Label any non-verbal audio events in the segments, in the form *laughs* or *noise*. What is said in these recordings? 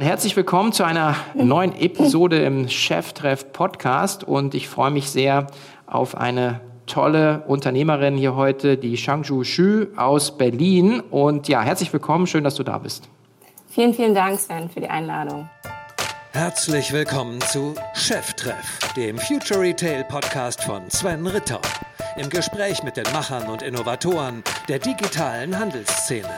Herzlich willkommen zu einer neuen Episode im Cheftreff Podcast und ich freue mich sehr auf eine tolle Unternehmerin hier heute, die Shangju Xu aus Berlin. Und ja, herzlich willkommen, schön, dass du da bist. Vielen, vielen Dank, Sven, für die Einladung. Herzlich willkommen zu Cheftreff, dem Future Retail Podcast von Sven Ritter. Im Gespräch mit den Machern und Innovatoren der digitalen Handelsszene.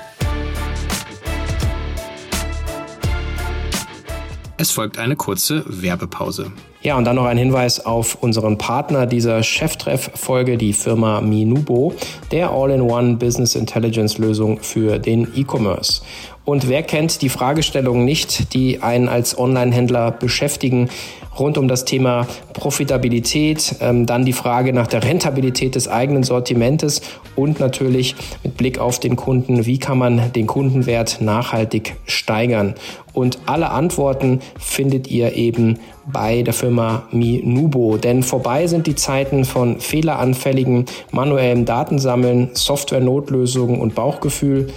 Es folgt eine kurze Werbepause. Ja, und dann noch ein Hinweis auf unseren Partner dieser Cheftreff-Folge, die Firma Minubo, der All-in-One Business Intelligence Lösung für den E-Commerce. Und wer kennt die Fragestellungen nicht, die einen als Online-Händler beschäftigen, rund um das Thema Profitabilität, ähm, dann die Frage nach der Rentabilität des eigenen Sortimentes und natürlich mit Blick auf den Kunden, wie kann man den Kundenwert nachhaltig steigern. Und alle Antworten findet ihr eben bei der Firma Minubo. Denn vorbei sind die Zeiten von fehleranfälligen manuellem Datensammeln, Software-Notlösungen und Bauchgefühl.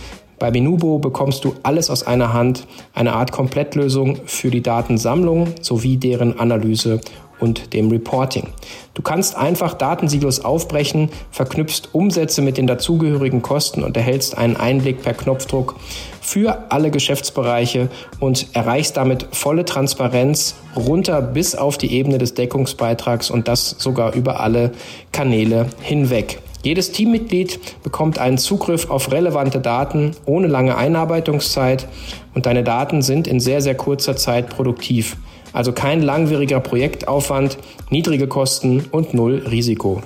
Bei Minubo bekommst du alles aus einer Hand, eine Art Komplettlösung für die Datensammlung sowie deren Analyse und dem Reporting. Du kannst einfach Datensilos aufbrechen, verknüpfst Umsätze mit den dazugehörigen Kosten und erhältst einen Einblick per Knopfdruck für alle Geschäftsbereiche und erreichst damit volle Transparenz runter bis auf die Ebene des Deckungsbeitrags und das sogar über alle Kanäle hinweg. Jedes Teammitglied bekommt einen Zugriff auf relevante Daten ohne lange Einarbeitungszeit und deine Daten sind in sehr, sehr kurzer Zeit produktiv. Also kein langwieriger Projektaufwand, niedrige Kosten und null Risiko.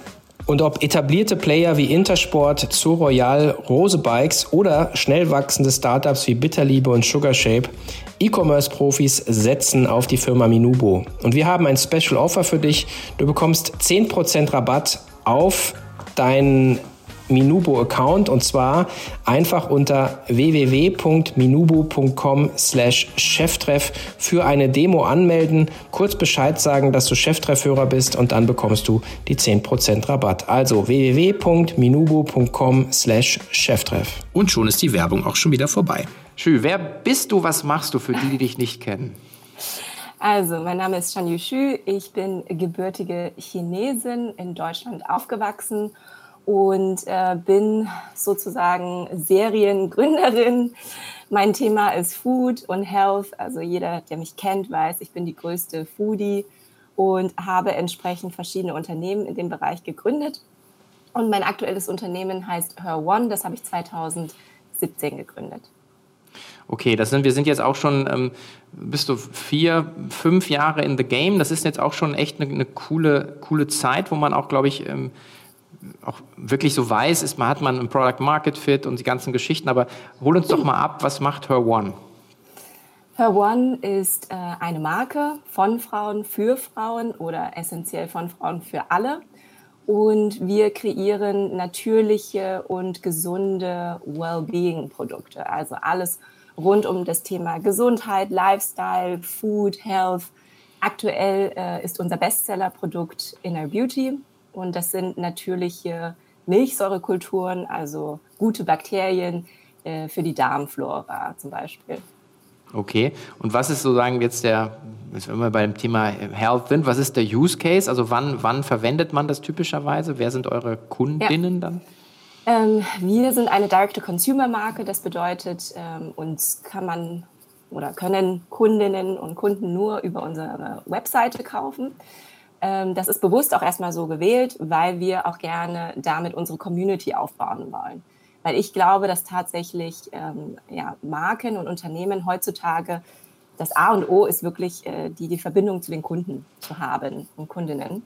Und ob etablierte Player wie Intersport, Zoo Royal, Rose Bikes oder schnell wachsende Startups wie Bitterliebe und Sugarshape, E-Commerce-Profis setzen auf die Firma Minubo. Und wir haben ein Special Offer für dich. Du bekommst 10% Rabatt auf deinen Minubo-Account und zwar einfach unter www.minubo.com slash Cheftreff für eine Demo anmelden, kurz Bescheid sagen, dass du Cheftreffhörer bist und dann bekommst du die 10% Rabatt. Also www.minubo.com slash Cheftreff. Und schon ist die Werbung auch schon wieder vorbei. Schü, wer bist du, was machst du für die, die dich nicht kennen? Also, mein Name ist Shan Yushu. Ich bin gebürtige Chinesin, in Deutschland aufgewachsen und äh, bin sozusagen Seriengründerin. Mein Thema ist Food und Health. Also jeder, der mich kennt, weiß, ich bin die größte Foodie und habe entsprechend verschiedene Unternehmen in dem Bereich gegründet. Und mein aktuelles Unternehmen heißt Her One. Das habe ich 2017 gegründet. Okay, das sind, wir sind jetzt auch schon, ähm, bist du vier, fünf Jahre in the game. Das ist jetzt auch schon echt eine, eine coole, coole Zeit, wo man auch, glaube ich, ähm, auch wirklich so weiß, ist, man hat man ein Product Market Fit und die ganzen Geschichten. Aber hol uns doch mal ab, was macht Her One? Her One ist äh, eine Marke von Frauen für Frauen oder essentiell von Frauen für alle. Und wir kreieren natürliche und gesunde Wellbeing-Produkte. Also alles rund um das Thema Gesundheit, Lifestyle, Food, Health. Aktuell äh, ist unser Bestseller-Produkt Inner Beauty und das sind natürliche Milchsäurekulturen, also gute Bakterien äh, für die Darmflora zum Beispiel. Okay, und was ist sozusagen jetzt der, wenn wir beim Thema Health sind, was ist der Use Case? Also wann, wann verwendet man das typischerweise? Wer sind eure Kundinnen ja. dann? Ähm, wir sind eine Direct-to-Consumer-Marke. Das bedeutet, ähm, uns kann man oder können Kundinnen und Kunden nur über unsere Webseite kaufen. Ähm, das ist bewusst auch erstmal so gewählt, weil wir auch gerne damit unsere Community aufbauen wollen. Weil ich glaube, dass tatsächlich ähm, ja, Marken und Unternehmen heutzutage das A und O ist wirklich äh, die, die Verbindung zu den Kunden zu haben und Kundinnen.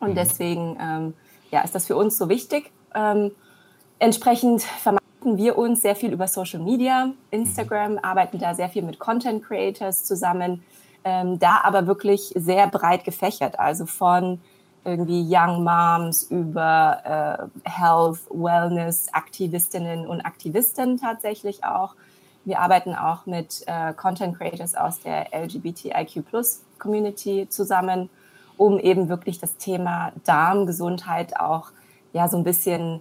Und mhm. deswegen ähm, ja, ist das für uns so wichtig. Ähm, Entsprechend vermarkten wir uns sehr viel über Social Media, Instagram, arbeiten da sehr viel mit Content Creators zusammen, ähm, da aber wirklich sehr breit gefächert, also von irgendwie Young Moms über äh, Health, Wellness, Aktivistinnen und Aktivisten tatsächlich auch. Wir arbeiten auch mit äh, Content Creators aus der LGBTIQ Community zusammen, um eben wirklich das Thema Darmgesundheit auch ja so ein bisschen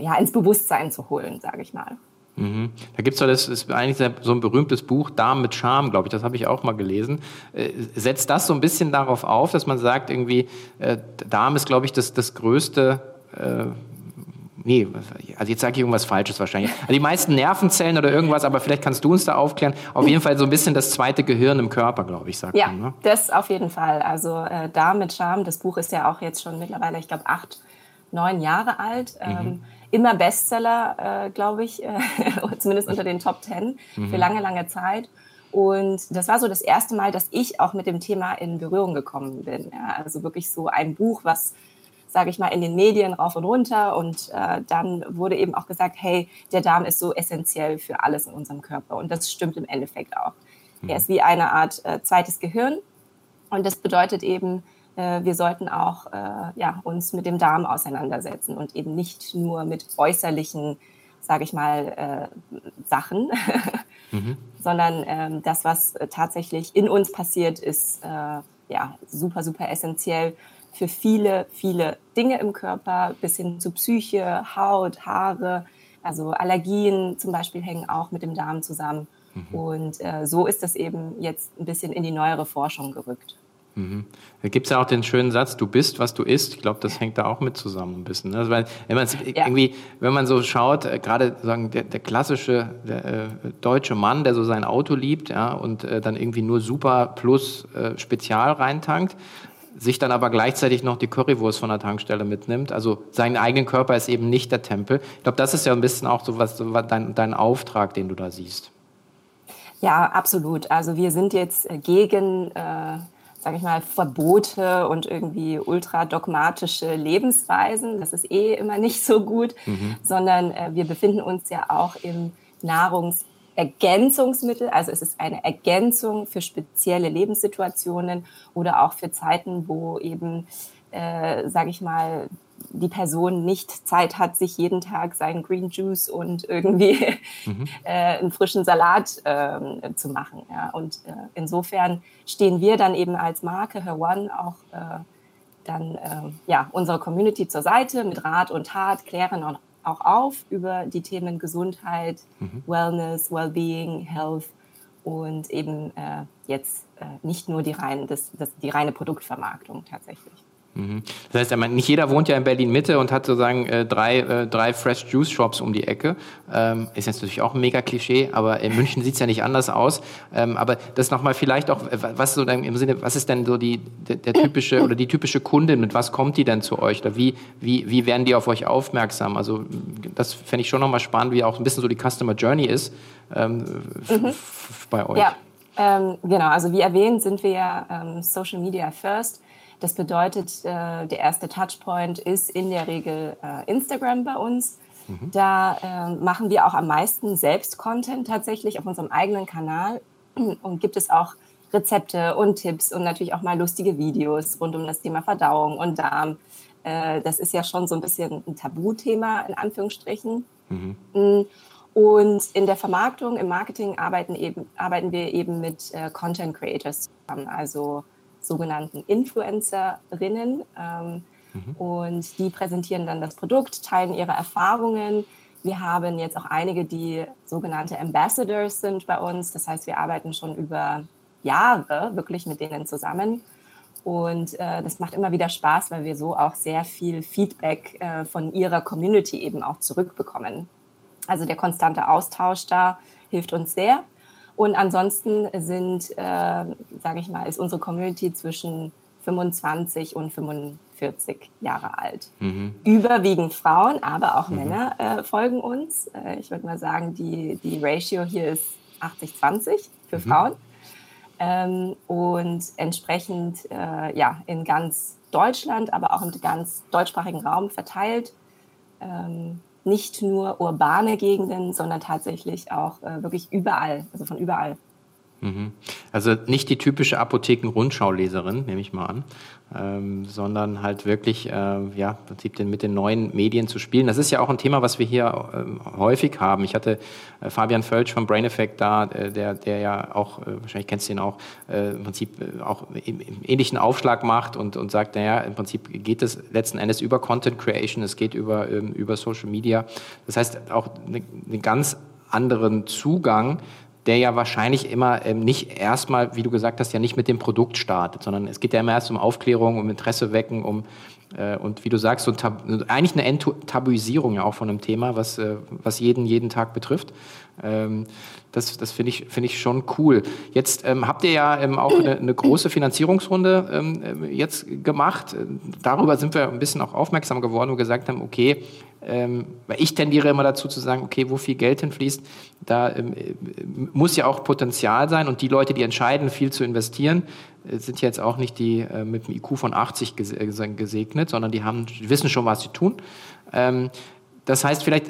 ja, ins Bewusstsein zu holen, sage ich mal. Mhm. Da gibt es doch das ist eigentlich so ein berühmtes Buch, Darm mit Charme, glaube ich, das habe ich auch mal gelesen. Äh, setzt das so ein bisschen darauf auf, dass man sagt, irgendwie, äh, Darm ist, glaube ich, das, das größte. Äh, nee, also jetzt sage ich irgendwas Falsches wahrscheinlich. Also die meisten Nervenzellen oder irgendwas, aber vielleicht kannst du uns da aufklären. Auf jeden Fall so ein bisschen das zweite Gehirn im Körper, glaube ich, sagt ja, man. Ja, ne? das auf jeden Fall. Also äh, Darm mit Charme, das Buch ist ja auch jetzt schon mittlerweile, ich glaube, acht, neun Jahre alt. Mhm. Immer Bestseller, äh, glaube ich, äh, *laughs* zumindest unter den Top Ten mhm. für lange, lange Zeit. Und das war so das erste Mal, dass ich auch mit dem Thema in Berührung gekommen bin. Ja, also wirklich so ein Buch, was, sage ich mal, in den Medien rauf und runter. Und äh, dann wurde eben auch gesagt, hey, der Darm ist so essentiell für alles in unserem Körper. Und das stimmt im Endeffekt auch. Mhm. Er ist wie eine Art äh, zweites Gehirn. Und das bedeutet eben, wir sollten auch äh, ja, uns mit dem Darm auseinandersetzen und eben nicht nur mit äußerlichen, sage ich mal, äh, Sachen, *laughs* mhm. sondern ähm, das, was tatsächlich in uns passiert, ist äh, ja super, super essentiell für viele, viele Dinge im Körper, bis hin zu Psyche, Haut, Haare. Also Allergien zum Beispiel hängen auch mit dem Darm zusammen. Mhm. Und äh, so ist das eben jetzt ein bisschen in die neuere Forschung gerückt. Mhm. Da gibt es ja auch den schönen Satz, du bist, was du isst. Ich glaube, das hängt da auch mit zusammen ein bisschen. Ne? Also weil, wenn man ja. irgendwie, wenn man so schaut, äh, gerade sagen der, der klassische der, äh, deutsche Mann, der so sein Auto liebt, ja, und äh, dann irgendwie nur Super Plus äh, Spezial reintankt, sich dann aber gleichzeitig noch die Currywurst von der Tankstelle mitnimmt. Also sein eigenen Körper ist eben nicht der Tempel. Ich glaube, das ist ja ein bisschen auch so was, so dein, dein Auftrag, den du da siehst. Ja, absolut. Also wir sind jetzt äh, gegen äh sage ich mal, Verbote und irgendwie ultradogmatische Lebensweisen. Das ist eh immer nicht so gut, mhm. sondern äh, wir befinden uns ja auch im Nahrungsergänzungsmittel. Also es ist eine Ergänzung für spezielle Lebenssituationen oder auch für Zeiten, wo eben, äh, sage ich mal, die Person nicht Zeit hat, sich jeden Tag seinen Green Juice und irgendwie *laughs* mhm. *laughs* äh, einen frischen Salat äh, zu machen. Ja. Und äh, insofern stehen wir dann eben als Marke Her One auch äh, dann äh, ja, unserer Community zur Seite mit Rat und Tat, klären auch, auch auf über die Themen Gesundheit, mhm. Wellness, Wellbeing, Health und eben äh, jetzt nicht nur die, rein, das, das, die reine Produktvermarktung tatsächlich. Mhm. Das heißt, nicht jeder wohnt ja in Berlin Mitte und hat sozusagen äh, drei, äh, drei Fresh Juice Shops um die Ecke. Ähm, ist jetzt natürlich auch ein mega Klischee, aber in München sieht es ja nicht anders aus. Ähm, aber das nochmal vielleicht auch, was so im Sinne, was ist denn so die, der, der, typische oder die typische Kundin, mit was kommt die denn zu euch? Oder wie, wie, wie werden die auf euch aufmerksam? Also das fände ich schon nochmal spannend, wie auch ein bisschen so die Customer Journey ist ähm, mhm. bei euch. Ja, genau. Also wie erwähnt sind wir ja Social Media First. Das bedeutet, äh, der erste Touchpoint ist in der Regel äh, Instagram bei uns. Mhm. Da äh, machen wir auch am meisten Selbst-Content tatsächlich auf unserem eigenen Kanal *clears throat* und gibt es auch Rezepte und Tipps und natürlich auch mal lustige Videos rund um das Thema Verdauung und Darm. Äh, das ist ja schon so ein bisschen ein Tabuthema in Anführungsstrichen. Mhm. Mm, und in der Vermarktung, im Marketing arbeiten, eben, arbeiten wir eben mit Content Creators zusammen. Also sogenannten Influencerinnen. Ähm, mhm. Und die präsentieren dann das Produkt, teilen ihre Erfahrungen. Wir haben jetzt auch einige, die sogenannte Ambassadors sind bei uns. Das heißt, wir arbeiten schon über Jahre wirklich mit denen zusammen. Und äh, das macht immer wieder Spaß, weil wir so auch sehr viel Feedback äh, von ihrer Community eben auch zurückbekommen. Also der konstante Austausch da hilft uns sehr. Und ansonsten sind, äh, sage ich mal, ist unsere Community zwischen 25 und 45 Jahre alt. Mhm. Überwiegend Frauen, aber auch mhm. Männer äh, folgen uns. Äh, ich würde mal sagen, die, die Ratio hier ist 80-20 für mhm. Frauen. Ähm, und entsprechend äh, ja, in ganz Deutschland, aber auch im ganz deutschsprachigen Raum verteilt. Ähm, nicht nur urbane Gegenden, sondern tatsächlich auch äh, wirklich überall, also von überall. Mhm. Also nicht die typische Apotheken-Rundschauleserin, nehme ich mal an, ähm, sondern halt wirklich, äh, ja, im Prinzip mit den neuen Medien zu spielen. Das ist ja auch ein Thema, was wir hier ähm, häufig haben. Ich hatte äh, Fabian Völsch vom Brain Effect da, äh, der, der ja auch, äh, wahrscheinlich kennst du ihn auch, äh, im Prinzip äh, auch im, im ähnlichen Aufschlag macht und, und sagt, naja, im Prinzip geht es letzten Endes über Content Creation, es geht über, ähm, über Social Media. Das heißt, auch eine, eine ganz anderen Zugang, der ja wahrscheinlich immer ähm, nicht erstmal, wie du gesagt hast, ja nicht mit dem Produkt startet, sondern es geht ja immer erst um Aufklärung, um Interesse wecken, um äh, und wie du sagst, so Tab eigentlich eine Enttabuisierung ja auch von einem Thema, was, äh, was jeden, jeden Tag betrifft. Ähm, das das finde ich, find ich schon cool. Jetzt ähm, habt ihr ja ähm, auch eine, eine, große Finanzierungsrunde ähm, äh, jetzt gemacht. Darüber sind wir ein bisschen auch aufmerksam geworden und gesagt haben, okay, ähm, weil ich tendiere immer dazu zu sagen, okay, wo viel Geld hinfließt, da ähm, muss ja auch Potenzial sein und die Leute, die entscheiden, viel zu investieren, äh, sind jetzt auch nicht die äh, mit einem IQ von 80 äh, gesegnet, sondern die haben, die wissen schon, was sie tun. Das heißt, vielleicht,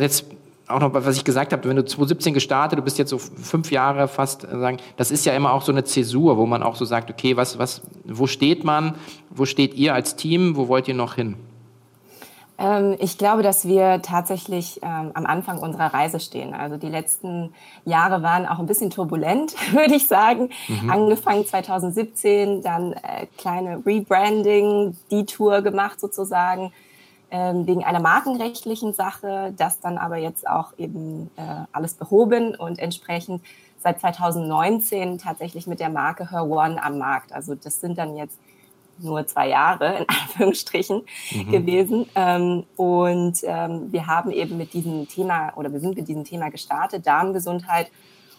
jetzt auch noch, was ich gesagt habe, wenn du 2017 gestartet, du bist jetzt so fünf Jahre fast, sagen, das ist ja immer auch so eine Zäsur, wo man auch so sagt, okay, was, was, wo steht man, wo steht ihr als Team, wo wollt ihr noch hin? Ähm, ich glaube, dass wir tatsächlich ähm, am Anfang unserer Reise stehen. Also die letzten Jahre waren auch ein bisschen turbulent, *laughs* würde ich sagen. Mhm. Angefangen 2017, dann äh, kleine Rebranding, die Tour gemacht sozusagen ähm, wegen einer markenrechtlichen Sache, das dann aber jetzt auch eben äh, alles behoben und entsprechend seit 2019 tatsächlich mit der Marke Her One am Markt. Also das sind dann jetzt nur zwei Jahre in *laughs* Anführungsstrichen mhm. gewesen. Ähm, und ähm, wir haben eben mit diesem Thema oder wir sind mit diesem Thema gestartet, Darmgesundheit.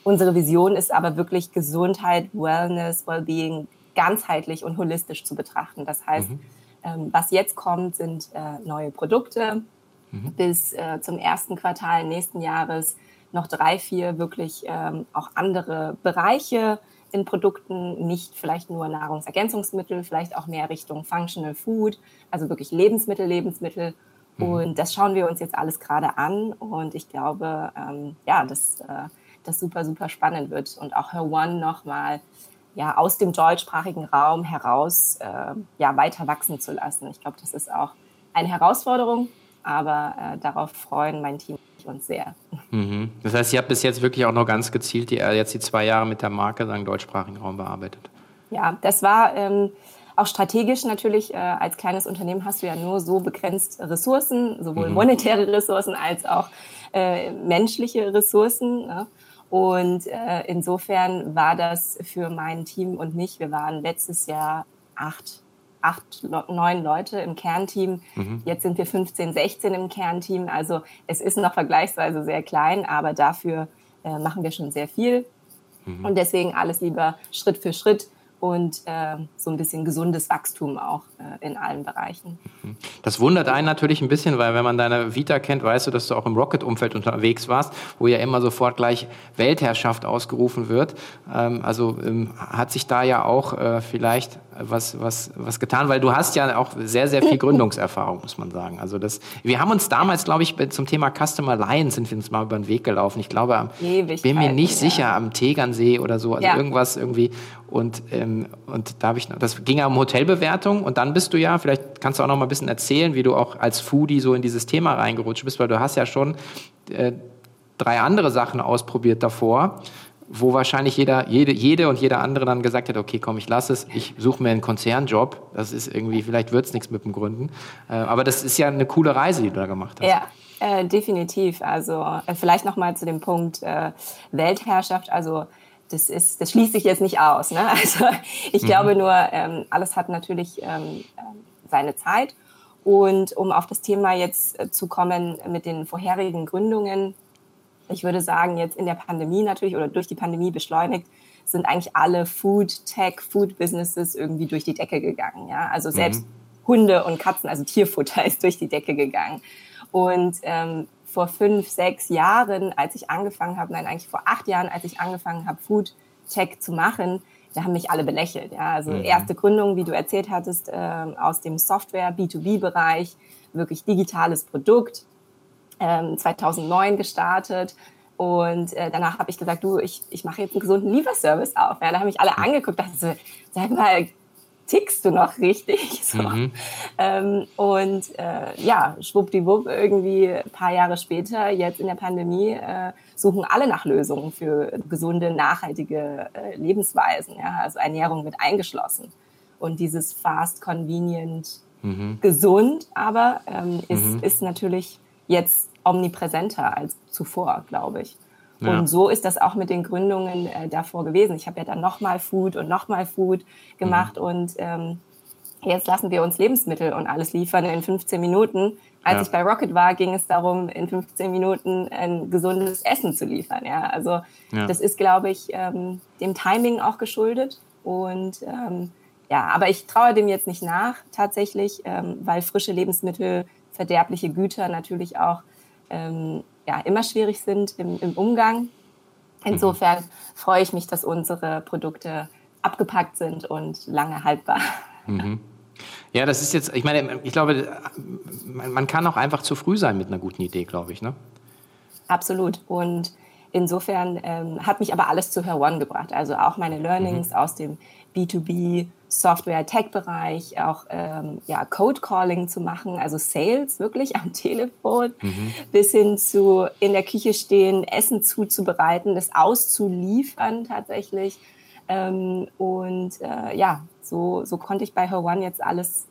Unsere Vision ist aber wirklich Gesundheit, Wellness, Wellbeing ganzheitlich und holistisch zu betrachten. Das heißt, mhm. Ähm, was jetzt kommt, sind äh, neue Produkte. Mhm. Bis äh, zum ersten Quartal nächsten Jahres noch drei, vier wirklich ähm, auch andere Bereiche in Produkten, nicht vielleicht nur Nahrungsergänzungsmittel, vielleicht auch mehr Richtung Functional Food, also wirklich Lebensmittel, Lebensmittel. Mhm. Und das schauen wir uns jetzt alles gerade an. Und ich glaube, ähm, ja, dass äh, das super, super spannend wird und auch Her One nochmal ja, aus dem deutschsprachigen Raum heraus äh, ja, weiter wachsen zu lassen. Ich glaube, das ist auch eine Herausforderung, aber äh, darauf freuen mein Team uns sehr. Mhm. Das heißt, ihr habt bis jetzt wirklich auch noch ganz gezielt die, äh, jetzt die zwei Jahre mit der Marke sagen, deutschsprachigen Raum bearbeitet. Ja, das war ähm, auch strategisch natürlich. Äh, als kleines Unternehmen hast du ja nur so begrenzt Ressourcen, sowohl mhm. monetäre Ressourcen als auch äh, menschliche Ressourcen. Ne? Und äh, insofern war das für mein Team und mich, wir waren letztes Jahr acht acht, neun Leute im Kernteam. Mhm. Jetzt sind wir 15, 16 im Kernteam. Also es ist noch vergleichsweise sehr klein, aber dafür äh, machen wir schon sehr viel. Mhm. Und deswegen alles lieber Schritt für Schritt und äh, so ein bisschen gesundes Wachstum auch äh, in allen Bereichen. Mhm. Das wundert einen natürlich ein bisschen, weil wenn man deine Vita kennt, weißt du, dass du auch im Rocket-Umfeld unterwegs warst, wo ja immer sofort gleich Weltherrschaft ausgerufen wird. Ähm, also ähm, hat sich da ja auch äh, vielleicht was, was, was getan, weil du hast ja auch sehr, sehr viel *laughs* Gründungserfahrung, muss man sagen. Also das, wir haben uns damals, glaube ich, zum Thema Customer Alliance sind wir uns mal über den Weg gelaufen. Ich glaube, bin mir nicht ja. sicher, am Tegernsee oder so, also ja. irgendwas irgendwie. Und, ähm, und da habe ich, das ging ja um Hotelbewertung und dann bist du ja, vielleicht kannst du auch noch mal ein bisschen erzählen, wie du auch als Foodie so in dieses Thema reingerutscht bist, weil du hast ja schon äh, drei andere Sachen ausprobiert davor wo wahrscheinlich jeder, jede, jede und jeder andere dann gesagt hat, okay, komm, ich lasse es, ich suche mir einen Konzernjob. Das ist irgendwie, vielleicht wird es nichts mit dem Gründen. Äh, aber das ist ja eine coole Reise, die du da gemacht hast. Ja, äh, definitiv. Also äh, vielleicht noch mal zu dem Punkt äh, Weltherrschaft. Also das ist, das schließt sich jetzt nicht aus. Ne? *laughs* Also ich mhm. glaube nur, ähm, alles hat natürlich ähm, seine Zeit. Und um auf das Thema jetzt äh, zu kommen mit den vorherigen Gründungen, ich würde sagen, jetzt in der Pandemie natürlich oder durch die Pandemie beschleunigt, sind eigentlich alle Food, Tech, Food Businesses irgendwie durch die Decke gegangen. Ja? Also selbst mhm. Hunde und Katzen, also Tierfutter *laughs* ist durch die Decke gegangen. Und ähm, vor fünf, sechs Jahren, als ich angefangen habe, nein, eigentlich vor acht Jahren, als ich angefangen habe, Food Tech zu machen, da haben mich alle belächelt. Ja? Also mhm. erste Gründung, wie du erzählt hattest, äh, aus dem Software, B2B-Bereich, wirklich digitales Produkt, 2009 ähm, gestartet. Und äh, danach habe ich gesagt, du, ich, ich mache jetzt einen gesunden Lieferservice auf. Ja, da haben mich alle angeguckt, dachte so, sag mal, tickst du noch richtig? *laughs* So. Mhm. Ähm, und äh, ja, schwuppdiwupp, irgendwie ein paar Jahre später, jetzt in der Pandemie, äh, suchen alle nach Lösungen für gesunde, nachhaltige äh, Lebensweisen. Ja? Also Ernährung mit eingeschlossen. Und dieses fast, convenient, mhm. gesund, aber ähm, ist, mhm. ist natürlich jetzt omnipräsenter als zuvor, glaube ich. Ja. Und so ist das auch mit den Gründungen äh, davor gewesen. Ich habe ja dann nochmal Food und nochmal Food gemacht mhm. und ähm, jetzt lassen wir uns Lebensmittel und alles liefern in 15 Minuten. Als ja. ich bei Rocket war, ging es darum, in 15 Minuten ein gesundes Essen zu liefern. Ja, also ja. das ist, glaube ich, ähm, dem Timing auch geschuldet. Und ähm, ja, aber ich traue dem jetzt nicht nach, tatsächlich, ähm, weil frische Lebensmittel, verderbliche Güter natürlich auch ähm, ja, immer schwierig sind im, im Umgang. Insofern mhm. freue ich mich, dass unsere Produkte abgepackt sind und lange haltbar. Mhm. Ja, das ist jetzt, ich meine, ich glaube, man kann auch einfach zu früh sein mit einer guten Idee, glaube ich, ne? Absolut. Und insofern ähm, hat mich aber alles zu Her One gebracht. Also auch meine Learnings mhm. aus dem B2B Software-Tech-Bereich, auch ähm, ja, Code-Calling zu machen, also Sales wirklich am *laughs* Telefon, mhm. bis hin zu in der Küche stehen, Essen zuzubereiten, das auszuliefern tatsächlich. Ähm, und äh, ja, so, so konnte ich bei Her One jetzt alles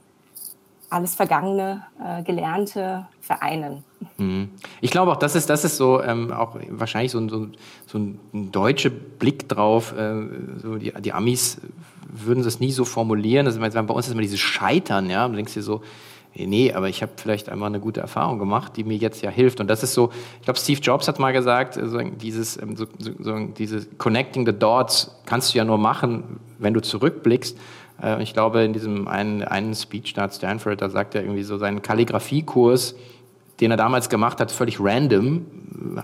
alles Vergangene, äh, Gelernte vereinen. Mhm. Ich glaube auch, das ist, das ist so ähm, auch wahrscheinlich so, so, so ein deutscher Blick drauf. Äh, so die, die Amis würden das nie so formulieren. Also, bei uns ist immer dieses Scheitern, ja. Du denkst dir so, nee, aber ich habe vielleicht einmal eine gute Erfahrung gemacht, die mir jetzt ja hilft. Und das ist so, ich glaube, Steve Jobs hat mal gesagt, so dieses, ähm, so, so, dieses Connecting the Dots kannst du ja nur machen, wenn du zurückblickst. Äh, ich glaube, in diesem einen, einen Speech da Stanford, da sagt er irgendwie so seinen Kalligrafiekurs, den er damals gemacht hat, völlig random,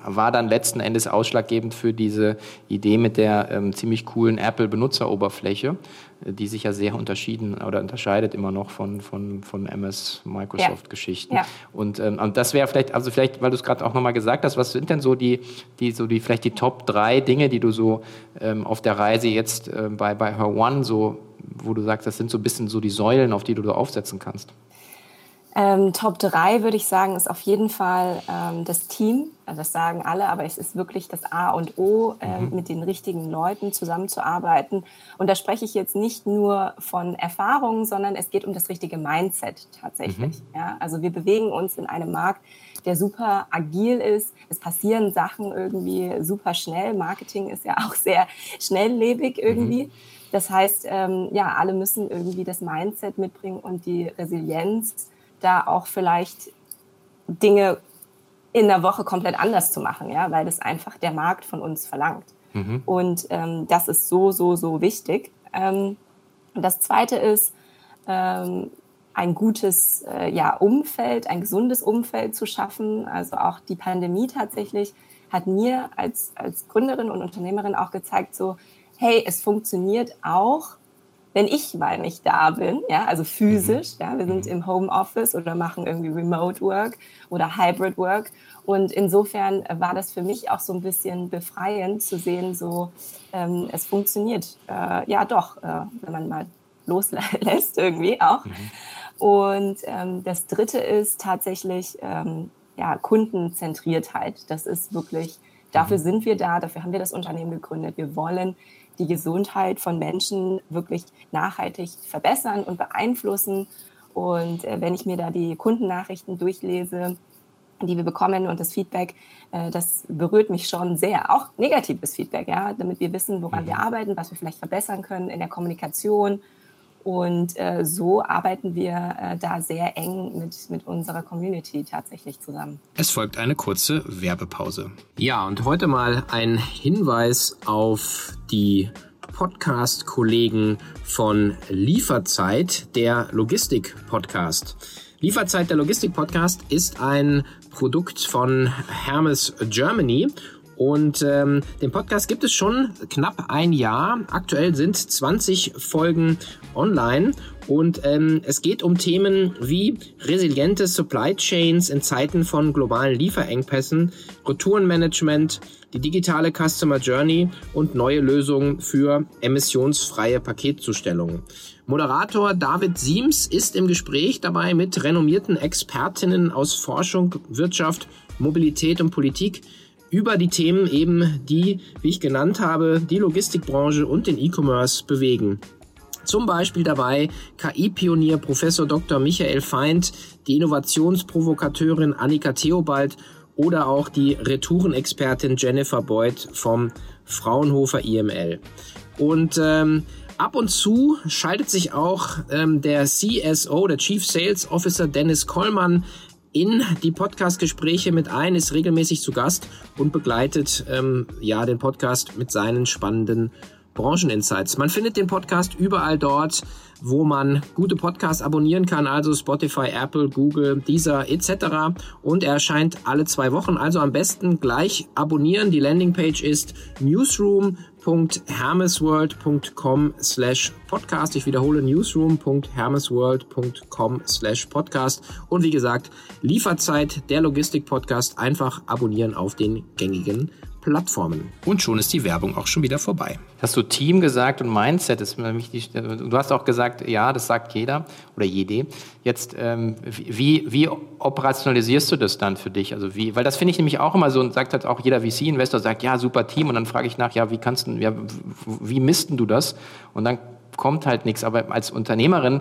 war dann letzten Endes ausschlaggebend für diese Idee mit der ähm, ziemlich coolen Apple-Benutzeroberfläche, die sich ja sehr unterschieden oder unterscheidet immer noch von, von, von MS Microsoft-Geschichten. Ja. Ja. Und, ähm, und das wäre vielleicht, also vielleicht, weil du es gerade auch nochmal gesagt hast, was sind denn so die, die, so die, vielleicht die Top drei Dinge, die du so ähm, auf der Reise jetzt äh, bei, bei Her One so, wo du sagst, das sind so ein bisschen so die Säulen, auf die du da aufsetzen kannst? Ähm, Top 3 würde ich sagen, ist auf jeden Fall ähm, das Team. Also das sagen alle, aber es ist wirklich das A und O, ähm, mhm. mit den richtigen Leuten zusammenzuarbeiten. Und da spreche ich jetzt nicht nur von Erfahrungen, sondern es geht um das richtige Mindset tatsächlich. Mhm. Ja, also wir bewegen uns in einem Markt, der super agil ist. Es passieren Sachen irgendwie super schnell. Marketing ist ja auch sehr schnelllebig irgendwie. Mhm. Das heißt, ähm, ja, alle müssen irgendwie das Mindset mitbringen und die Resilienz, da auch vielleicht Dinge in der Woche komplett anders zu machen, ja, weil das einfach der Markt von uns verlangt. Mhm. Und ähm, das ist so, so, so wichtig. Ähm, das Zweite ist, ähm, ein gutes äh, ja, Umfeld, ein gesundes Umfeld zu schaffen. Also auch die Pandemie tatsächlich hat mir als, als Gründerin und Unternehmerin auch gezeigt, so, hey, es funktioniert auch, wenn ich mal nicht da bin, ja, also physisch, mhm. ja, wir sind mhm. im Homeoffice oder machen irgendwie Remote Work oder Hybrid Work und insofern war das für mich auch so ein bisschen befreiend zu sehen, so ähm, es funktioniert, äh, ja doch, äh, wenn man mal loslässt *laughs* irgendwie auch. Mhm. Und ähm, das Dritte ist tatsächlich ähm, ja Kundenzentriertheit. Das ist wirklich Dafür mhm. sind wir da, dafür haben wir das Unternehmen gegründet. Wir wollen die Gesundheit von Menschen wirklich nachhaltig verbessern und beeinflussen. Und äh, wenn ich mir da die Kundennachrichten durchlese, die wir bekommen und das Feedback, äh, das berührt mich schon sehr. Auch negatives Feedback, ja, damit wir wissen, woran wir mhm. arbeiten, was wir vielleicht verbessern können in der Kommunikation und äh, so arbeiten wir äh, da sehr eng mit, mit unserer Community tatsächlich zusammen. Es folgt eine kurze Werbepause. Ja, und heute mal ein Hinweis auf die Podcast-Kollegen von Lieferzeit, der Logistik-Podcast. Lieferzeit, der Logistik-Podcast ist ein Produkt von Hermes Germany und ähm, den Podcast gibt es schon knapp ein Jahr. Aktuell sind 20 Folgen online. Und ähm, es geht um Themen wie resiliente Supply Chains in Zeiten von globalen Lieferengpässen, Retourenmanagement, die digitale Customer Journey und neue Lösungen für emissionsfreie Paketzustellungen. Moderator David Siems ist im Gespräch dabei mit renommierten Expertinnen aus Forschung, Wirtschaft, Mobilität und Politik über die Themen eben, die, wie ich genannt habe, die Logistikbranche und den E-Commerce bewegen. Zum Beispiel dabei KI-Pionier Professor Dr. Michael Feind, die Innovationsprovokateurin Annika Theobald oder auch die Retourenexpertin Jennifer Boyd vom Fraunhofer IML. Und ähm, ab und zu schaltet sich auch ähm, der CSO, der Chief Sales Officer Dennis Kollmann in die Podcast-Gespräche mit ein, ist regelmäßig zu Gast und begleitet ähm, ja den Podcast mit seinen spannenden Brancheninsights. Man findet den Podcast überall dort, wo man gute Podcasts abonnieren kann, also Spotify, Apple, Google, Deezer etc. Und er erscheint alle zwei Wochen, also am besten gleich abonnieren. Die Landingpage ist newsroom.hermesworld.com slash podcast. Ich wiederhole newsroom.hermesworld.com slash podcast. Und wie gesagt, Lieferzeit, der Logistik-Podcast, einfach abonnieren auf den gängigen Plattformen. Und schon ist die Werbung auch schon wieder vorbei. Hast du Team gesagt und Mindset ist wichtig. Du hast auch gesagt, ja, das sagt jeder oder jede. Jetzt, ähm, wie, wie operationalisierst du das dann für dich? Also wie, weil das finde ich nämlich auch immer so und sagt halt auch jeder VC-Investor sagt, ja, super Team. Und dann frage ich nach, ja, wie kannst du, ja, wie missten du das? Und dann kommt halt nichts. Aber als Unternehmerin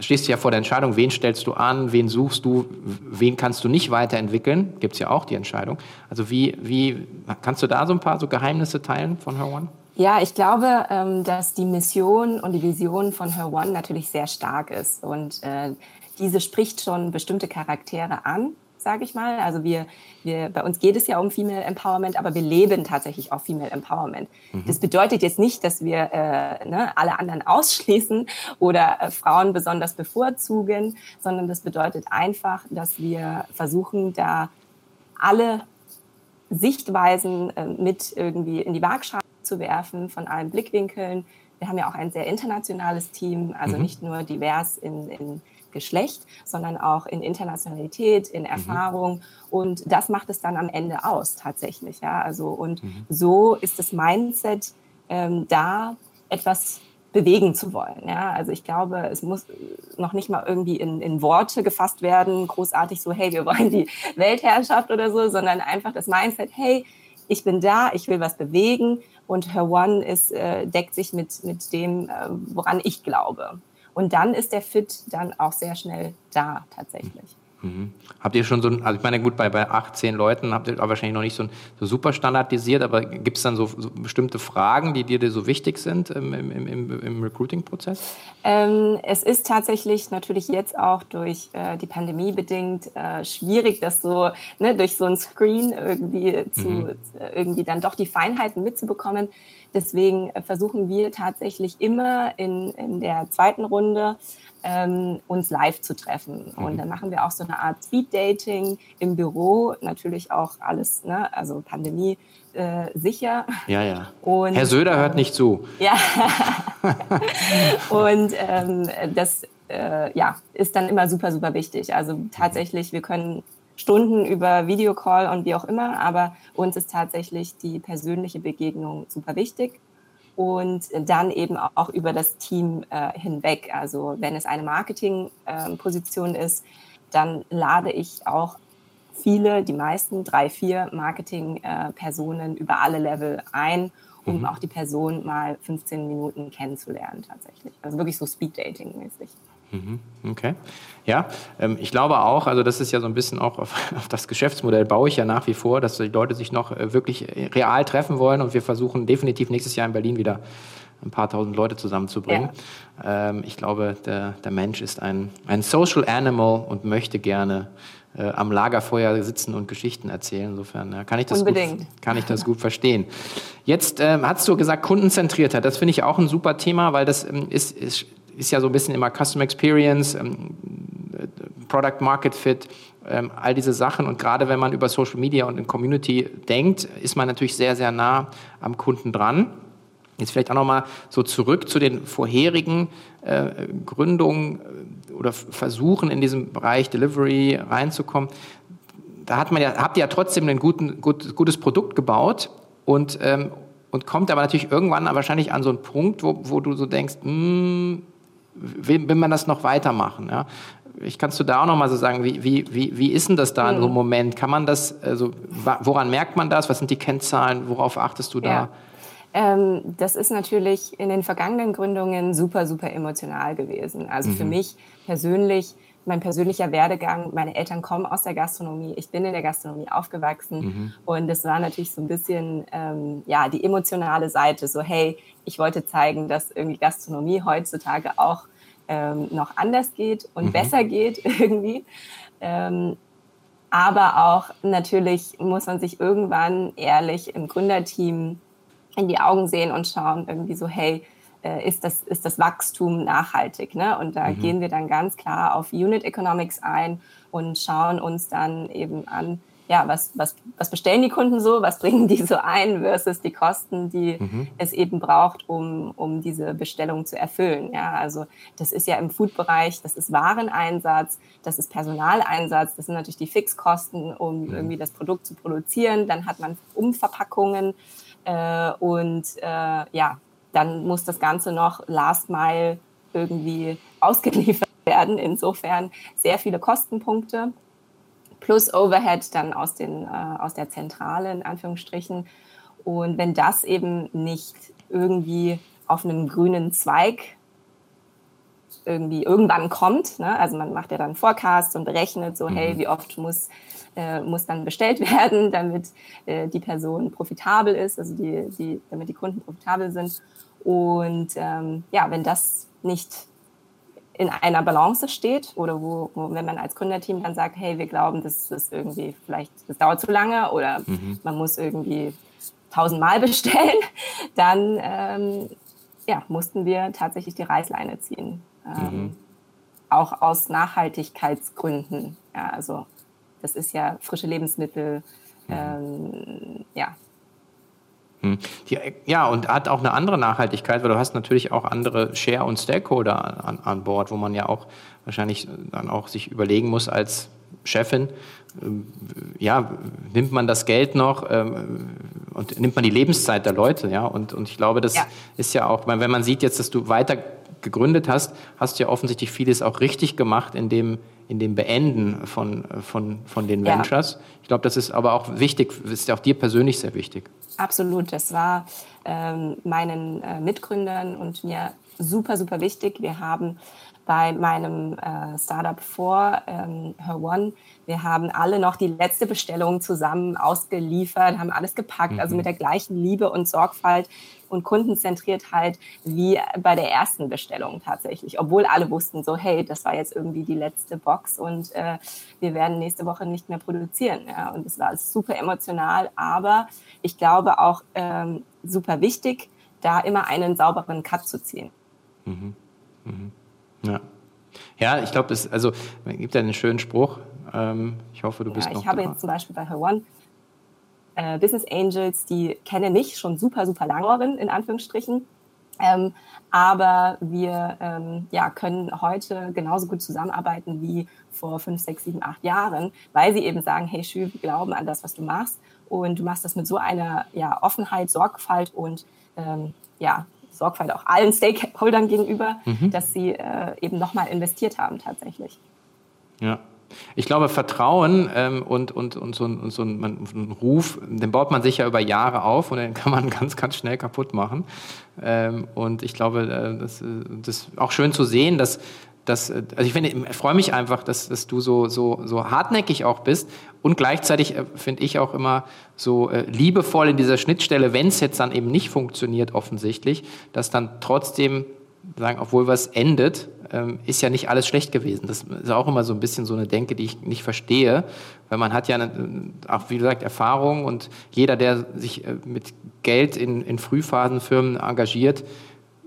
stehst du ja vor der Entscheidung, wen stellst du an, wen suchst du, wen kannst du nicht weiterentwickeln, gibt es ja auch die Entscheidung. Also wie, wie kannst du da so ein paar so Geheimnisse teilen von Her One? Ja, ich glaube, ähm, dass die Mission und die Vision von Her One natürlich sehr stark ist und äh, diese spricht schon bestimmte Charaktere an sage ich mal. Also wir, wir, bei uns geht es ja um Female Empowerment, aber wir leben tatsächlich auch Female Empowerment. Mhm. Das bedeutet jetzt nicht, dass wir äh, ne, alle anderen *laughs* ausschließen oder äh, Frauen besonders bevorzugen, sondern das bedeutet einfach, dass wir versuchen, da alle Sichtweisen äh, mit irgendwie in die Waagschale zu werfen von allen Blickwinkeln. Wir haben ja auch ein sehr internationales Team, also mhm. nicht nur divers in, in Geschlecht, sondern auch in Internationalität, in mhm. Erfahrung. Mhm. Und das macht es dann am Ende aus, tatsächlich. Ja, also, und mhm. so ist das Mindset ähm, da, etwas bewegen zu wollen. Ja, also ich glaube, es muss noch nicht mal irgendwie in, in Worte gefasst werden, großartig so, hey, wir wollen die Weltherrschaft oder so, sondern einfach das Mindset, hey, ich bin da, ich will was bewegen und Her One ist, äh, deckt sich mit, mit dem, äh, woran ich glaube. Und dann ist der Fit dann auch sehr schnell da tatsächlich. Mhm. Habt ihr schon so, ein, also ich meine, gut, bei, bei 18 Leuten habt ihr wahrscheinlich noch nicht so, ein, so super standardisiert, aber gibt es dann so, so, bestimmte Fragen, die dir so wichtig sind im, im, im, im Recruiting-Prozess? Ähm, es ist tatsächlich natürlich jetzt auch durch äh, die Pandemie bedingt äh, schwierig, das so ne, durch so ein Screen irgendwie zu, mhm. irgendwie dann doch die Feinheiten mitzubekommen. Deswegen versuchen wir tatsächlich immer in, in der zweiten Runde ähm, uns live zu treffen. Mhm. Und dann machen wir auch so eine Art Speed-Dating im Büro, natürlich auch alles, ne, also Pandemie äh, sicher. Ja, ja. Und, Herr Söder hört nicht zu. Ja. *laughs* und ähm, das äh, ja, ist dann immer super, super wichtig. Also tatsächlich, wir können Stunden über Videocall und wie auch immer, aber uns ist tatsächlich die persönliche Begegnung super wichtig und dann eben auch über das Team äh, hinweg. Also wenn es eine Marketingposition äh, ist, dann lade ich auch viele, die meisten, drei, vier Marketingpersonen äh, über alle Level ein, um mhm. auch die Person mal 15 Minuten kennenzulernen tatsächlich. Also wirklich so Speed-Dating-mäßig. Mhm. Okay. Ja, ähm, ich glaube auch, also das ist ja so ein bisschen auch auf, *laughs* auf, das Geschäftsmodell baue ich ja nach wie vor, dass die Leute sich noch äh, wirklich real treffen wollen und wir versuchen definitiv nächstes Jahr in Berlin wieder ein paar tausend Leute zusammenzubringen. Ja. Ähm, ich glaube, der, der Mensch ist ein, ein Social Animal und möchte gerne äh, am Lagerfeuer sitzen und Geschichten erzählen. Insofern ja, kann, ich das gut, kann ich das gut verstehen. Jetzt ähm, hast du gesagt, Kundenzentriertheit. Das finde ich auch ein super Thema, weil das ähm, ist, ist ist ja so ein bisschen immer Custom Experience, ähm, Product Market Fit, ähm, all diese Sachen. Und gerade wenn man über Social Media und in Community denkt, ist man natürlich sehr, sehr nah am Kunden dran. Jetzt vielleicht auch nochmal so zurück zu den vorherigen äh, Gründungen äh, oder Versuchen in diesem Bereich Delivery reinzukommen. Da hat man ja, habt ihr ja trotzdem ein gut, gutes Produkt gebaut und, ähm, und kommt aber natürlich irgendwann wahrscheinlich an so einen Punkt, wo, wo du so denkst, mh, hm, will, will man das noch weitermachen? Ja? Ich kannst du da auch noch mal so sagen, wie, wie, wie, wie ist denn das da in so einem Moment? Kann man das, also woran merkt man das? Was sind die Kennzahlen? Worauf achtest du da? Ja. Ähm, das ist natürlich in den vergangenen Gründungen super, super emotional gewesen. Also mhm. für mich persönlich mein persönlicher Werdegang, meine Eltern kommen aus der Gastronomie, ich bin in der Gastronomie aufgewachsen mhm. und es war natürlich so ein bisschen ähm, ja die emotionale Seite, so hey, ich wollte zeigen, dass irgendwie Gastronomie heutzutage auch ähm, noch anders geht und mhm. besser geht *laughs* irgendwie. Ähm, aber auch natürlich muss man sich irgendwann ehrlich im Gründerteam in die Augen sehen und schauen irgendwie so, hey, äh, ist das, ist das Wachstum nachhaltig? Ne? Und da mhm. gehen wir dann ganz klar auf Unit Economics ein und schauen uns dann eben an, ja, was, was, was bestellen die Kunden so, was *laughs* bringen die so ein versus die Kosten, die mhm. es eben braucht, um, um diese Bestellung zu erfüllen. Ja, also das ist ja im Food-Bereich, das ist Wareneinsatz, das ist Personaleinsatz, das sind natürlich die Fixkosten, um mhm. irgendwie das Produkt zu produzieren. Dann hat man Umverpackungen äh, und äh, ja, dann muss das Ganze noch Last Mile irgendwie ausgeliefert *laughs* werden. Insofern sehr viele Kostenpunkte plus Overhead dann aus, den, äh, aus der Zentrale in Anführungsstrichen. Und wenn das eben nicht irgendwie auf einen grünen Zweig irgendwie irgendwann kommt, ne? also man macht ja dann Forecast und berechnet so, mhm. hey, wie oft muss, äh, muss dann bestellt *laughs* werden, damit äh, die Person profitabel ist, also die, die, damit die Kunden profitabel sind. Und ähm, ja, wenn das nicht in einer Balance steht oder wo, wo, wenn man als Gründerteam dann sagt, hey, wir glauben, das ist irgendwie vielleicht, das dauert zu lange oder mhm. man muss irgendwie tausendmal *laughs* bestellen, dann ähm, ja, mussten wir tatsächlich die Reißleine ziehen. Ähm, mhm. Auch aus Nachhaltigkeitsgründen. Ja, also das ist ja frische Lebensmittel, mhm. ähm, ja. Die, ja, und hat auch eine andere Nachhaltigkeit, weil du hast natürlich auch andere Share- und Stakeholder an, an Bord, wo man ja auch wahrscheinlich dann auch sich überlegen muss als Chefin, ähm, ja, nimmt man das Geld noch ähm, und nimmt man die Lebenszeit der Leute, ja, und, und ich glaube, das ja. ist ja auch, wenn man sieht jetzt, dass du weiter gegründet hast, hast du ja offensichtlich vieles auch richtig gemacht in dem, in dem Beenden von, von, von den Ventures. Ja. Ich glaube, das ist aber auch wichtig, ist ja auch dir persönlich sehr wichtig. Absolut, das war ähm, meinen äh, Mitgründern und mir super, super wichtig. Wir haben bei meinem äh, Startup vor, ähm, Her One, wir haben alle noch die letzte Bestellung zusammen ausgeliefert, haben alles gepackt, also mhm. also mit der gleichen Liebe und Sorgfalt und Kundenzentriertheit wie bei der ersten Bestellung tatsächlich. Obwohl alle wussten so, hey, das war jetzt irgendwie die letzte Box und äh, wir werden nächste Woche nicht mehr produzieren. Ja? Und es war super emotional, aber ich glaube auch ähm, super wichtig, da immer einen sauberen Cut zu ziehen. Mhm. Mhm. Ja. Ja, ich glaube, es also gibt ja einen schönen Spruch. Ähm, ich hoffe, du bist ja, noch. Ich habe da. jetzt zum Beispiel bei Her One äh, Business Angels, die kennen mich schon super, super lange, in Anführungsstrichen. Ähm, aber wir ähm, ja, können heute genauso gut zusammenarbeiten wie vor fünf, sechs, sieben, acht Jahren, weil sie eben sagen, hey Schü, wir glauben an das, was du machst und du machst das mit so einer ja, Offenheit, Sorgfalt und ähm, ja, Sorgfalt auch allen Stakeholdern gegenüber, mhm. dass sie äh, eben nochmal investiert haben tatsächlich. Ja, ich glaube, Vertrauen ähm, und, und, und so, ein, so ein, ein, Ruf, den baut man sich ja über Jahre auf und den kann man *laughs* ganz, ganz schnell kaputt machen. Ähm, und ich glaube, äh, das, äh, das ist auch schön zu sehen, dass, dass äh, also ich, finde, ich freue mich einfach, dass, dass du so, so, so hartnäckig auch bist und gleichzeitig finde ich auch immer so äh, liebevoll in dieser Schnittstelle, wenn es jetzt dann eben nicht funktioniert offensichtlich, dass dann trotzdem sagen, obwohl was endet, ähm, ist ja nicht alles schlecht gewesen. Das ist auch immer so ein bisschen so eine Denke, die ich nicht verstehe, weil man hat ja eine, auch wie gesagt Erfahrung und jeder, der sich äh, mit Geld in, in Frühphasenfirmen engagiert,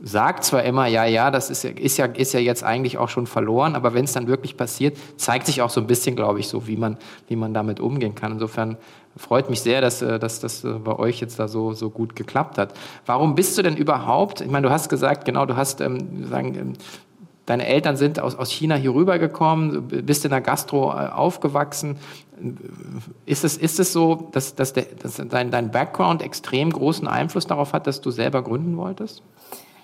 sagt zwar immer, ja, ja, das ist, ist, ja, ist ja jetzt eigentlich auch schon verloren, aber wenn es dann wirklich passiert, zeigt sich auch so ein bisschen, glaube ich, so, wie man, wie man damit umgehen kann. Insofern freut mich sehr, dass, äh, dass das äh, bei euch jetzt da so, so gut geklappt hat. Warum bist du denn überhaupt, ich meine, du hast gesagt, genau, du hast, ähm, sagen, ähm, deine Eltern sind aus, aus China hier rübergekommen, bist in der Gastro äh, aufgewachsen. Ist es, ist es so, dass, dass, der, dass dein, dein Background extrem großen Einfluss darauf hat, dass du selber gründen wolltest?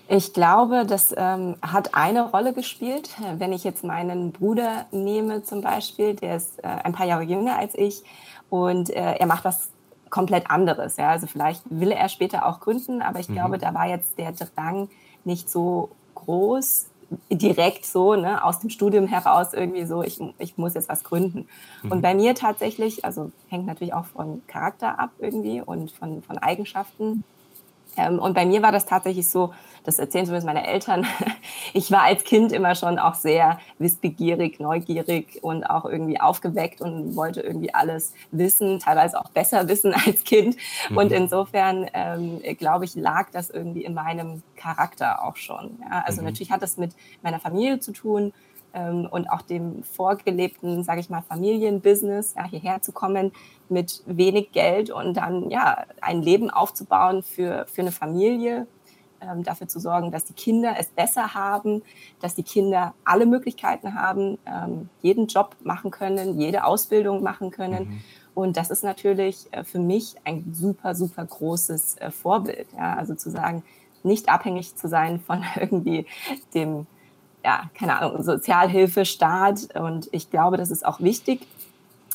Ich glaube, das ähm, hat eine Rolle gespielt. Wenn ich jetzt meinen Bruder nehme zum Beispiel, der ist äh, ein paar Jahre jünger als ich und äh, er macht was komplett anderes. Ja? Also vielleicht will er später auch gründen, aber ich mhm. glaube, da war jetzt der Drang nicht so groß, direkt so, ne, aus dem Studium heraus irgendwie so, ich, ich muss jetzt was gründen. Mhm. Und bei mir tatsächlich, also hängt natürlich auch von Charakter ab irgendwie und von, von Eigenschaften. Ähm, und bei mir war das tatsächlich so, das erzählen zumindest meine Eltern, *laughs* ich war als Kind immer schon auch sehr wissbegierig, neugierig und auch irgendwie aufgeweckt und wollte irgendwie alles wissen, teilweise auch besser *laughs* wissen als Kind. Mhm. Und insofern, ähm, glaube ich, lag das irgendwie in meinem Charakter auch schon. Ja? Also mhm. natürlich hat das mit meiner Familie zu tun, ähm, und auch dem vorgelebten, sage ich mal, Familienbusiness, ja, hierher zu kommen mit wenig Geld und dann ja ein Leben aufzubauen für, für eine Familie, ähm, dafür zu sorgen, dass die Kinder es besser haben, dass die Kinder alle Möglichkeiten haben, ähm, jeden Job machen können, jede Ausbildung machen können. Mhm. Und das ist natürlich äh, für mich ein super, super großes äh, Vorbild. Ja? Also zu sagen, nicht abhängig zu sein von *laughs* irgendwie dem ja, keine Ahnung, Sozialhilfe, Staat. Und ich glaube, das ist auch wichtig,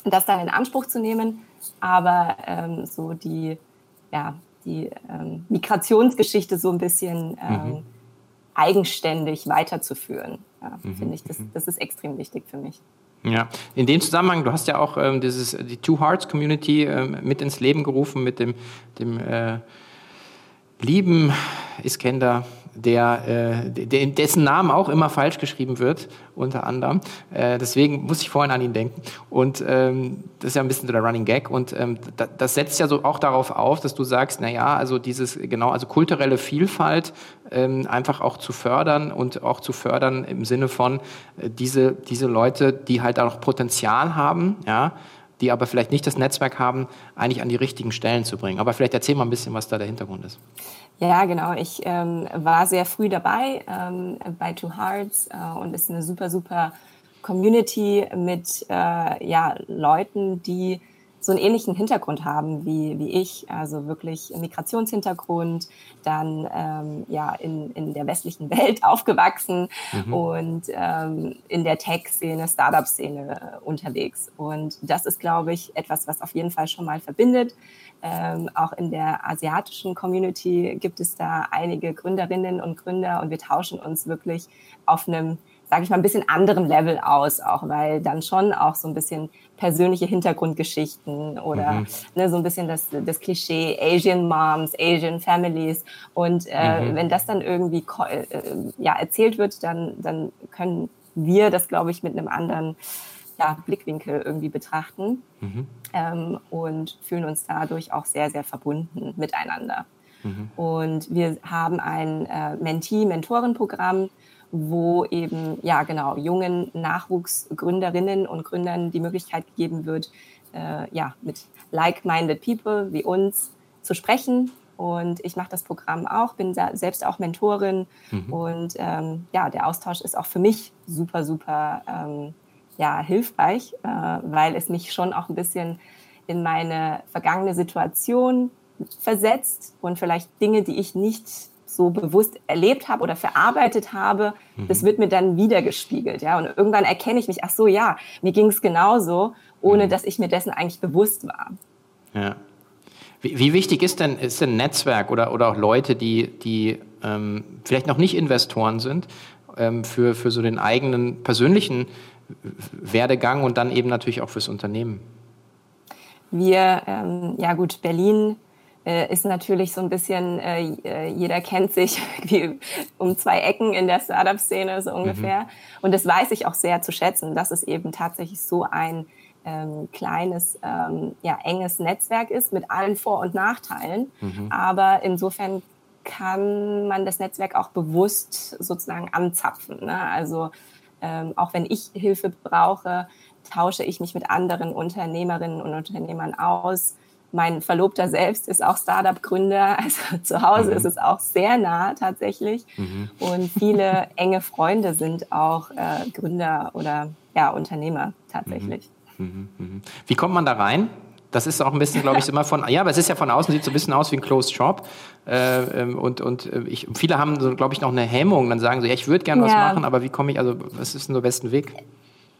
das dann in Anspruch zu nehmen. Aber ähm, so die, ja, die ähm, Migrationsgeschichte so ein bisschen ähm, mhm. eigenständig weiterzuführen, ja, mhm. finde ich, das, mhm. das ist extrem wichtig für mich. Ja, in dem Zusammenhang, du hast ja auch ähm, dieses, die Two Hearts Community ähm, mit ins Leben gerufen mit dem, dem äh, lieben Iskender der, äh, der, dessen Namen auch immer falsch geschrieben wird, unter anderem. Äh, deswegen muss ich vorhin an ihn denken. Und ähm, das ist ja ein bisschen so der Running Gag. Und ähm, da, das setzt ja so auch darauf auf, dass du sagst, na ja, also dieses, genau, also kulturelle Vielfalt ähm, einfach auch zu fördern und auch zu fördern im Sinne von äh, diese, diese Leute, die halt auch Potenzial haben, ja, die aber vielleicht nicht das Netzwerk haben, eigentlich an die richtigen Stellen zu bringen. Aber vielleicht erzähl mal ein bisschen, was da der Hintergrund ist. Ja, genau. Ich ähm, war sehr früh dabei ähm, bei Two Hearts äh, und ist eine super, super Community mit äh, ja, Leuten, die so einen ähnlichen Hintergrund haben wie, wie ich, also wirklich Migrationshintergrund, dann ähm, ja in, in der westlichen Welt *laughs* aufgewachsen mhm. und ähm, in der Tech-Szene, Startup-Szene unterwegs. Und das ist, glaube ich, etwas, was auf jeden Fall schon mal verbindet. Ähm, auch in der asiatischen Community gibt es da einige Gründerinnen und Gründer und wir tauschen uns wirklich auf einem, sage ich mal, ein bisschen anderen Level aus, auch weil dann schon auch so ein bisschen persönliche Hintergrundgeschichten oder mhm. ne, so ein bisschen das, das Klischee Asian Moms, Asian Families und äh, mhm. wenn das dann irgendwie äh, ja, erzählt wird, dann, dann können wir das, glaube ich, mit einem anderen ja, Blickwinkel irgendwie betrachten mhm. ähm, und fühlen uns dadurch auch sehr, sehr verbunden miteinander. Mhm. Und wir haben ein äh, Mentee-Mentoren-Programm, wo eben, ja genau, jungen Nachwuchsgründerinnen und Gründern die Möglichkeit gegeben wird, äh, ja, mit like-minded people wie uns zu sprechen. Und ich mache das Programm auch, bin selbst auch Mentorin. Mhm. Und ähm, ja, der Austausch ist auch für mich super, super ähm, ja, hilfreich, äh, weil es mich schon auch ein bisschen in meine vergangene Situation versetzt und vielleicht Dinge, die ich nicht so bewusst erlebt habe oder verarbeitet habe, mhm. das wird mir dann wiedergespiegelt. Ja? Und irgendwann erkenne ich mich, ach so, ja, mir ging es genauso, ohne mhm. dass ich mir dessen eigentlich bewusst war. Ja. Wie, wie, wichtig ist denn, ist denn Netzwerk oder, oder auch Leute, die, die ähm, vielleicht noch nicht Investoren sind, ähm, für, für so den eigenen persönlichen Werdegang und dann eben natürlich auch fürs Unternehmen? Wir, ähm, ja gut, Berlin äh, ist natürlich so ein bisschen, äh, äh jeder kennt sich *laughs* wie um zwei Ecken in der Startup-Szene so ungefähr. Mhm. Und das weiß ich auch sehr zu schätzen, dass es eben tatsächlich so ein ähm, kleines, ähm, ja, enges Netzwerk ist mit allen Vor- und Nachteilen. Mhm. Aber insofern kann man das Netzwerk auch bewusst sozusagen anzapfen. Ne? Also ähm, auch wenn ich Hilfe brauche, tausche ich mich mit anderen Unternehmerinnen und Unternehmern aus. Mein Verlobter selbst ist auch Startup-Gründer, *laughs* also zu Hause mhm. ist es auch sehr nah tatsächlich. Mhm. Und viele *laughs* enge Freunde sind auch äh, Gründer oder ja, Unternehmer tatsächlich. Mhm. mhm. mhm. Wie kommt man da rein? Das ist auch ein bisschen, glaube ich, *laughs* immer von, ja, aber es ist ja von außen, sieht so ein bisschen aus wie ein Closed Shop. Äh, ähm, und und äh, ich, viele haben, so, glaube ich, noch eine Hemmung. Dann sagen so, ja, ich würde gerne ja. was machen, aber wie komme ich, also was ist denn der besten Weg?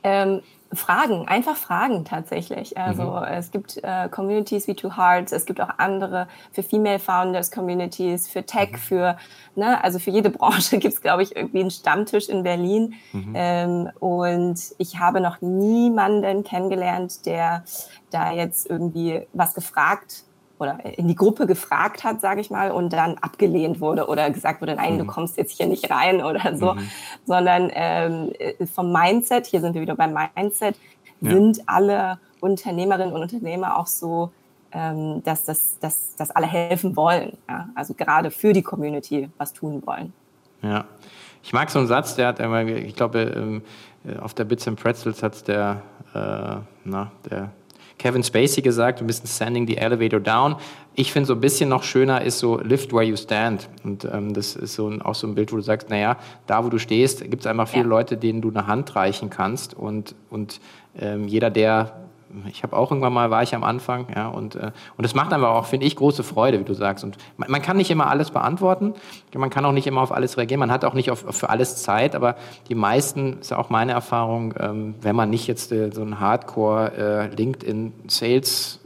Ähm, Fragen, einfach Fragen tatsächlich. Also mhm. es gibt äh, Communities wie Two Hearts, es gibt auch andere für Female Founders Communities, für Tech, mhm. für, ne, also für jede *laughs* Branche gibt es, glaube ich, irgendwie einen Stammtisch in Berlin. Mhm. Ähm, und ich habe noch niemanden kennengelernt, der da jetzt irgendwie was gefragt oder in die Gruppe gefragt hat, sage ich mal, und dann abgelehnt wurde oder gesagt wurde, nein, mhm. du kommst jetzt hier nicht rein oder *laughs* so, mhm. sondern ähm, vom Mindset, hier sind wir wieder beim Mindset, ja. sind alle Unternehmerinnen und Unternehmer auch so, ähm, dass, dass, dass, dass alle helfen wollen, ja? also gerade für die Community was tun wollen. Ja, ich mag so einen Satz, der hat einmal, ich glaube, ähm, auf der Bits and Pretzels hat der, äh, na, der Kevin Spacey gesagt, ein bisschen Sending the Elevator Down. Ich finde so ein bisschen noch schöner ist so Lift where you stand. Und ähm, das ist so ein, auch so ein Bild, wo du sagst, naja, da wo du stehst, gibt es einfach viele ja. Leute, denen du eine Hand reichen kannst. Und, und ähm, jeder, der ich habe auch irgendwann mal, war ich am Anfang, ja, und, äh, und das macht einfach auch, finde ich, große Freude, wie du sagst. Und man, man, kann nicht immer alles beantworten, man kann auch nicht immer auf alles reagieren, man hat auch nicht auf, für alles Zeit, aber die meisten, ist ja auch meine Erfahrung, ähm, wenn man nicht jetzt äh, so ein Hardcore äh, LinkedIn Sales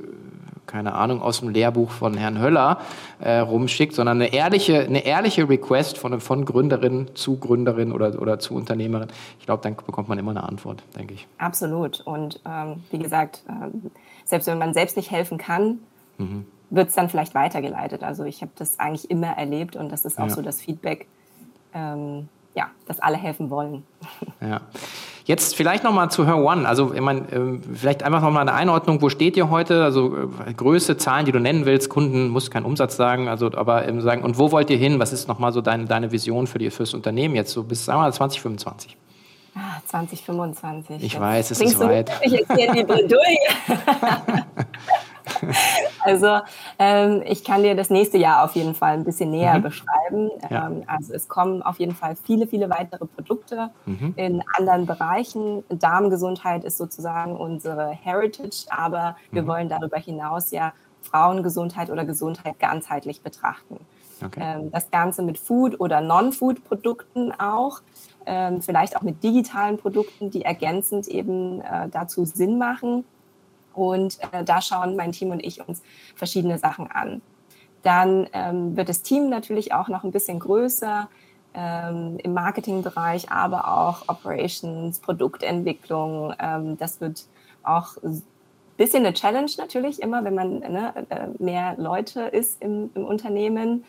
keine Ahnung, aus dem Lehrbuch von Herrn Höller äh, rumschickt, sondern eine ehrliche, eine ehrliche Request von, von Gründerin zu Gründerin oder, oder zu Unternehmerin. Ich glaube, dann bekommt man immer eine Antwort, denke ich. Absolut. Und ähm, wie gesagt, ähm, selbst wenn man selbst nicht helfen kann, mhm. wird es dann vielleicht weitergeleitet. Also ich habe das eigentlich immer erlebt und das ist auch ja. so das Feedback, ähm, ja, dass alle helfen wollen. Ja. *laughs* Jetzt vielleicht nochmal zu Her One. Also, ich meine, ähm, vielleicht einfach nochmal eine Einordnung. Wo steht ihr heute? Also, äh, Größe, Zahlen, die du nennen willst. Kunden, muss kein Umsatz sagen. Also, aber ähm, sagen, und wo wollt ihr hin? Was ist nochmal so deine, deine Vision für die, fürs Unternehmen jetzt so bis, sagen wir mal, 2025? Ah, 2025. Ich weiß, es ist weit. Ich jetzt hier die Bredouille. *laughs* *laughs* *laughs* also ähm, ich kann dir das nächste Jahr auf jeden Fall ein bisschen näher mhm. beschreiben. Ja. Ähm, also es kommen auf jeden Fall viele, viele weitere Produkte mhm. in anderen Bereichen. Darmgesundheit ist sozusagen unsere Heritage, aber wir mhm. wollen darüber hinaus ja Frauengesundheit oder Gesundheit ganzheitlich betrachten. Okay. Ähm, das Ganze mit Food- oder Non-Food-Produkten auch. Ähm, vielleicht auch mit digitalen Produkten, die ergänzend eben äh, dazu Sinn machen. Und äh, da schauen mein Team und ich uns verschiedene Sachen an. Dann ähm, wird das Team natürlich auch noch ein bisschen größer ähm, im Marketingbereich, aber auch Operations, Produktentwicklung. Ähm, das wird auch ein bisschen eine Challenge natürlich immer, wenn man ne, äh, mehr Leute ist im, im Unternehmen.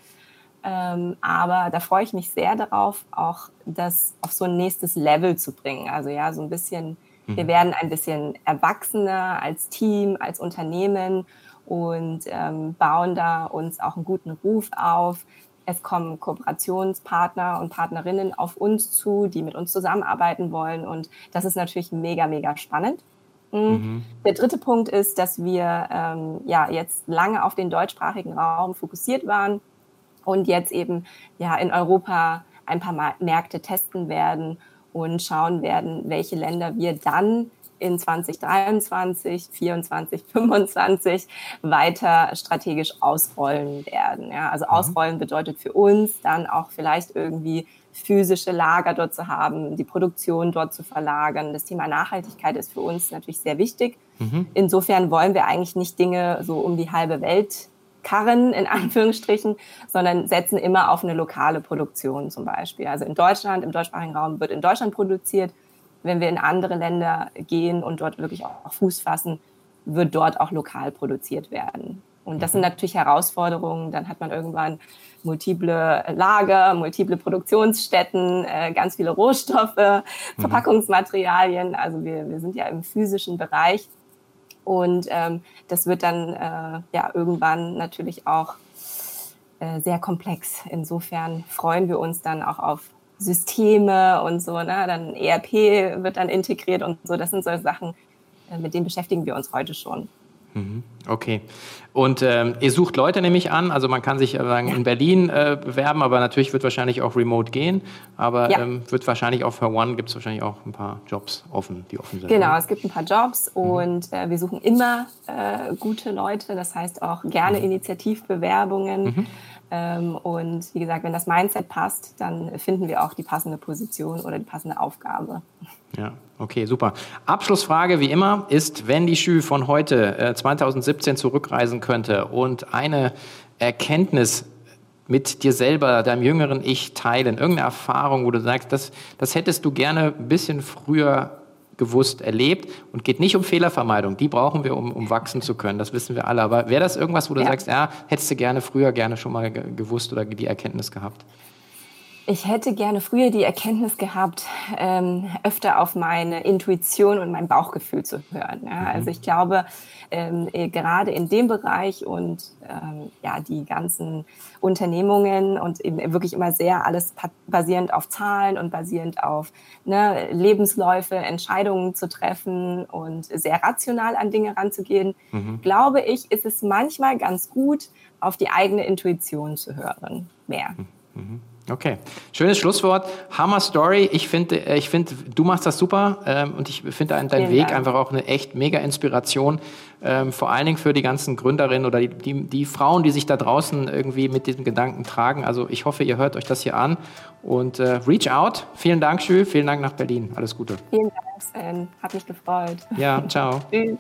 Ähm, aber da freue ich mich sehr darauf, auch das auf so ein nächstes Level zu bringen. Also ja, so ein bisschen wir mhm. werden ein bisschen erwachsener als Team, als Unternehmen und ähm, bauen da uns auch einen guten Ruf auf. Es kommen Kooperationspartner und Partnerinnen auf uns zu, die mit uns zusammenarbeiten wollen. Und das ist natürlich mega, mega spannend. Mhm. mhm. Der dritte Punkt ist, dass wir ähm, ja jetzt lange auf den deutschsprachigen Raum fokussiert waren und jetzt eben ja in Europa ein paar Märkte testen werden und schauen werden, welche Länder wir dann in 2023, 2024, 2025 weiter strategisch ausrollen werden. Ja, also mhm. ausrollen bedeutet für uns dann auch vielleicht irgendwie physische Lager dort zu haben, die Produktion dort zu verlagern. Das Thema Nachhaltigkeit ist für uns natürlich sehr wichtig. Mhm. Insofern wollen wir eigentlich nicht Dinge so um die halbe Welt karren, in *laughs* Anführungsstrichen, sondern setzen immer auf eine lokale Produktion zum Beispiel. Also in Deutschland, im deutschsprachigen Raum wird in Deutschland produziert. Wenn wir in andere Länder gehen und dort wirklich auch Fuß fassen, wird dort auch lokal produziert werden. Und das sind mhm. natürlich Herausforderungen. Dann hat man irgendwann multiple Lager, multiple Produktionsstätten, äh, ganz viele Rohstoffe, mhm. Verpackungsmaterialien. Also wir, wir sind ja im physischen Bereich und ähm, das wird dann äh, ja irgendwann natürlich auch äh, sehr komplex. Insofern freuen wir uns dann auch auf Systeme und so. Ne? Dann ERP wird dann integriert und so. Das sind solche Sachen, äh, mit denen beschäftigen wir uns heute schon. Mhm. Okay. Und ähm, ihr sucht Leute nämlich an, also man kann sich äh, in Berlin äh, bewerben, aber natürlich wird wahrscheinlich auch remote gehen. Aber ja. ähm, wird wahrscheinlich auch für One gibt es wahrscheinlich auch ein paar Jobs offen, die offen sind. Genau, oder? es gibt ein paar Jobs mhm. und äh, wir suchen immer äh, gute Leute, das heißt auch gerne mhm. Initiativbewerbungen. Mhm. Ähm, und wie gesagt, wenn das Mindset passt, dann finden wir auch die passende Position oder die passende Aufgabe. Ja, okay, super. Abschlussfrage wie immer ist, wenn die Schü von heute äh, 2017 zurückreisen könnte und eine Erkenntnis mit dir selber, deinem jüngeren Ich teilen, irgendeine Erfahrung, wo du sagst, das, das hättest du gerne ein bisschen früher gewusst erlebt und geht nicht um Fehlervermeidung. Die brauchen wir, um, um wachsen zu können. Das wissen wir alle. Aber wäre das irgendwas, wo du ja. sagst, ja, hättest du gerne früher gerne schon mal gewusst oder die Erkenntnis gehabt? Ich hätte gerne früher die Erkenntnis gehabt, ähm, öfter auf meine Intuition und mein Bauchgefühl zu hören. Ja? Mhm. Also ich glaube, ähm, eh, gerade in dem Bereich und ähm, ja, die ganzen Unternehmungen und eben wirklich immer sehr alles basierend auf Zahlen und basierend auf ne, Lebensläufe, Entscheidungen zu treffen und sehr rational an Dinge ranzugehen, mhm. glaube ich, ist es manchmal ganz gut, auf die eigene Intuition zu hören. Mehr. Mhm. Okay, schönes Schlusswort. Hammer Story. Ich finde, äh, ich finde, du machst das super ähm, und ich finde deinen Vielen Weg Dank. einfach auch eine echt mega Inspiration. Ähm, vor allen Dingen für die ganzen Gründerinnen oder die, die, die, Frauen, die sich da draußen irgendwie mit diesem Gedanken tragen. Also ich hoffe, ihr hört euch das hier an und äh, reach out. Vielen Dank, Schül. Vielen Dank nach Berlin. Alles Gute. Vielen Dank, Sven. Hat mich gefreut. Ja, ciao. Tschüss.